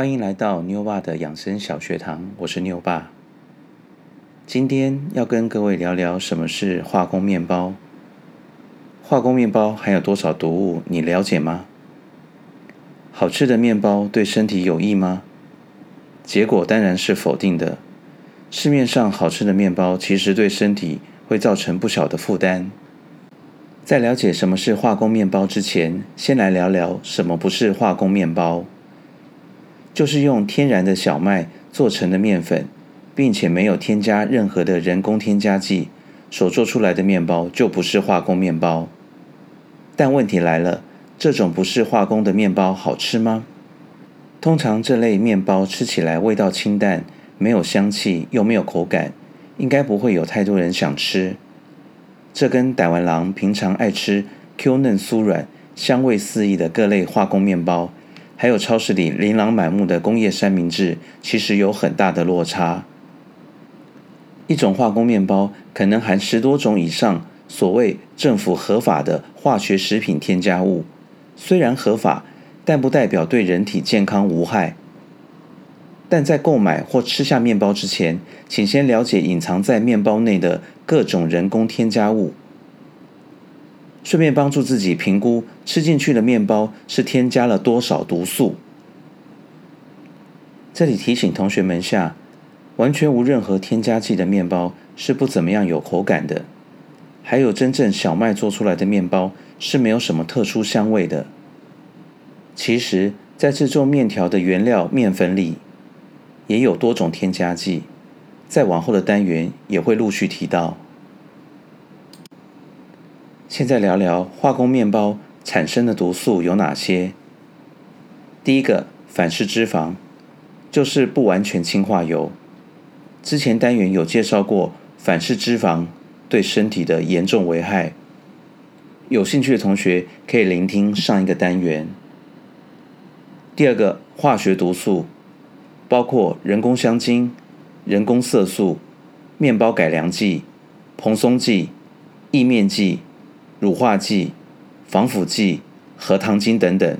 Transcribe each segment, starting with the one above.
欢迎来到妞爸的养生小学堂，我是妞爸。今天要跟各位聊聊什么是化工面包。化工面包含有多少毒物？你了解吗？好吃的面包对身体有益吗？结果当然是否定的。市面上好吃的面包其实对身体会造成不小的负担。在了解什么是化工面包之前，先来聊聊什么不是化工面包。就是用天然的小麦做成的面粉，并且没有添加任何的人工添加剂所做出来的面包，就不是化工面包。但问题来了，这种不是化工的面包好吃吗？通常这类面包吃起来味道清淡，没有香气，又没有口感，应该不会有太多人想吃。这跟傣丸郎平常爱吃 Q 嫩酥软、香味四溢的各类化工面包，还有超市里琳琅满目的工业三明治，其实有很大的落差。一种化工面包可能含十多种以上所谓政府合法的化学食品添加物，虽然合法，但不代表对人体健康无害。但在购买或吃下面包之前，请先了解隐藏在面包内的各种人工添加物，顺便帮助自己评估吃进去的面包是添加了多少毒素。这里提醒同学们下，完全无任何添加剂的面包是不怎么样有口感的，还有真正小麦做出来的面包是没有什么特殊香味的。其实，在制作面条的原料面粉里。也有多种添加剂，在往后的单元也会陆续提到。现在聊聊化工面包产生的毒素有哪些。第一个反式脂肪，就是不完全氢化油。之前单元有介绍过反式脂肪对身体的严重危害，有兴趣的同学可以聆听上一个单元。第二个化学毒素。包括人工香精、人工色素、面包改良剂、蓬松剂、意面剂、乳化剂、防腐剂、核糖精等等。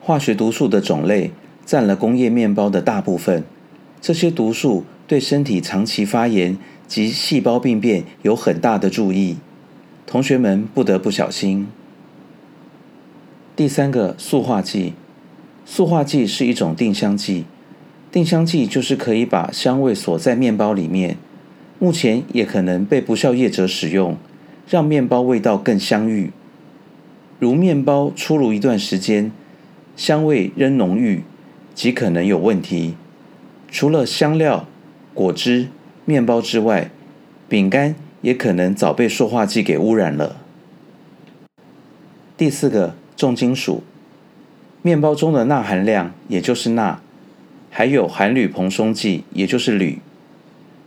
化学毒素的种类占了工业面包的大部分。这些毒素对身体长期发炎及细胞病变有很大的注意，同学们不得不小心。第三个塑化剂。塑化剂是一种定香剂，定香剂就是可以把香味锁在面包里面。目前也可能被不孝业者使用，让面包味道更香郁。如面包出炉一段时间，香味仍浓郁，极可能有问题。除了香料、果汁、面包之外，饼干也可能早被塑化剂给污染了。第四个，重金属。面包中的钠含量，也就是钠，还有含铝硼松剂，也就是铝。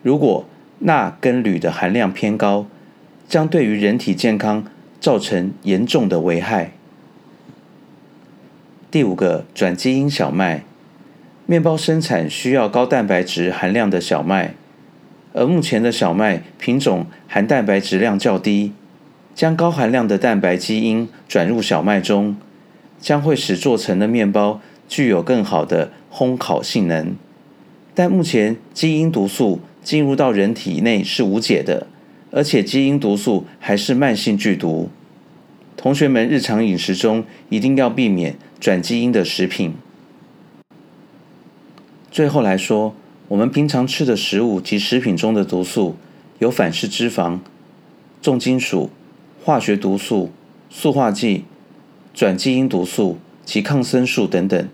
如果钠跟铝的含量偏高，将对于人体健康造成严重的危害。第五个，转基因小麦，面包生产需要高蛋白质含量的小麦，而目前的小麦品种含蛋白质量较低，将高含量的蛋白基因转入小麦中。将会使做成的面包具有更好的烘烤性能，但目前基因毒素进入到人体内是无解的，而且基因毒素还是慢性剧毒。同学们日常饮食中一定要避免转基因的食品。最后来说，我们平常吃的食物及食品中的毒素有反式脂肪、重金属、化学毒素、塑化剂。转基因毒素及抗生素等等，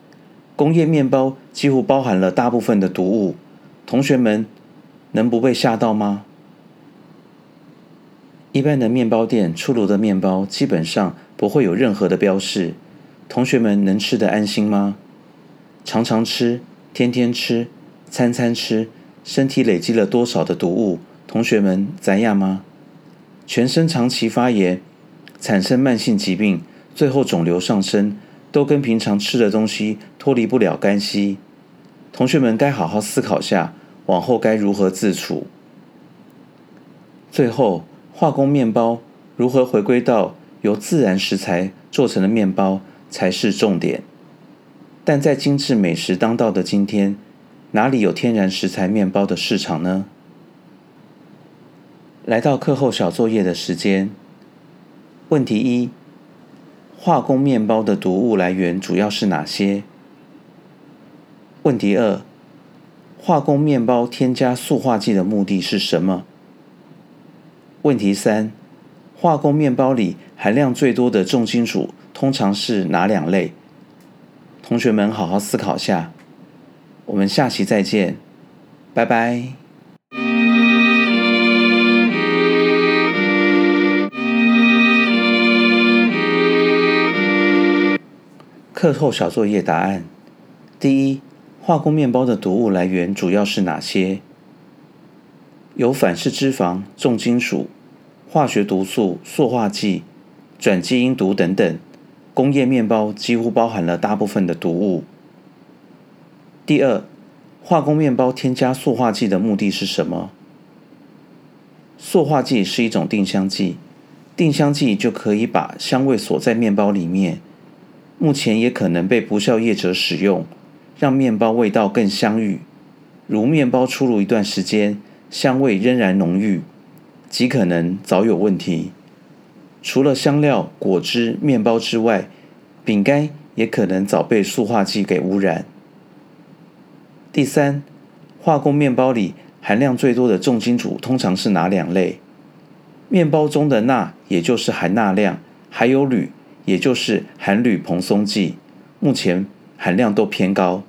工业面包几乎包含了大部分的毒物。同学们能不被吓到吗？一般的面包店出炉的面包基本上不会有任何的标示，同学们能吃得安心吗？常常吃，天天吃，餐餐吃，身体累积了多少的毒物？同学们怎样吗？全身长期发炎，产生慢性疾病。最后肿瘤上升，都跟平常吃的东西脱离不了干系。同学们该好好思考下，往后该如何自处。最后，化工面包如何回归到由自然食材做成的面包才是重点。但在精致美食当道的今天，哪里有天然食材面包的市场呢？来到课后小作业的时间。问题一：化工面包的毒物来源主要是哪些？问题二：化工面包添加塑化剂的目的是什么？问题三：化工面包里含量最多的重金属通常是哪两类？同学们好好思考下，我们下期再见，拜拜。课后小作业答案：第一，化工面包的毒物来源主要是哪些？有反式脂肪、重金属、化学毒素、塑化剂、转基因毒等等。工业面包几乎包含了大部分的毒物。第二，化工面包添加塑化剂的目的是什么？塑化剂是一种定香剂，定香剂就可以把香味锁在面包里面。目前也可能被不肖业者使用，让面包味道更香郁。如面包出炉一段时间，香味仍然浓郁，极可能早有问题。除了香料、果汁、面包之外，饼干也可能早被塑化剂给污染。第三，化工面包里含量最多的重金属通常是哪两类？面包中的钠，也就是含钠量，还有铝。也就是含铝蓬松剂，目前含量都偏高。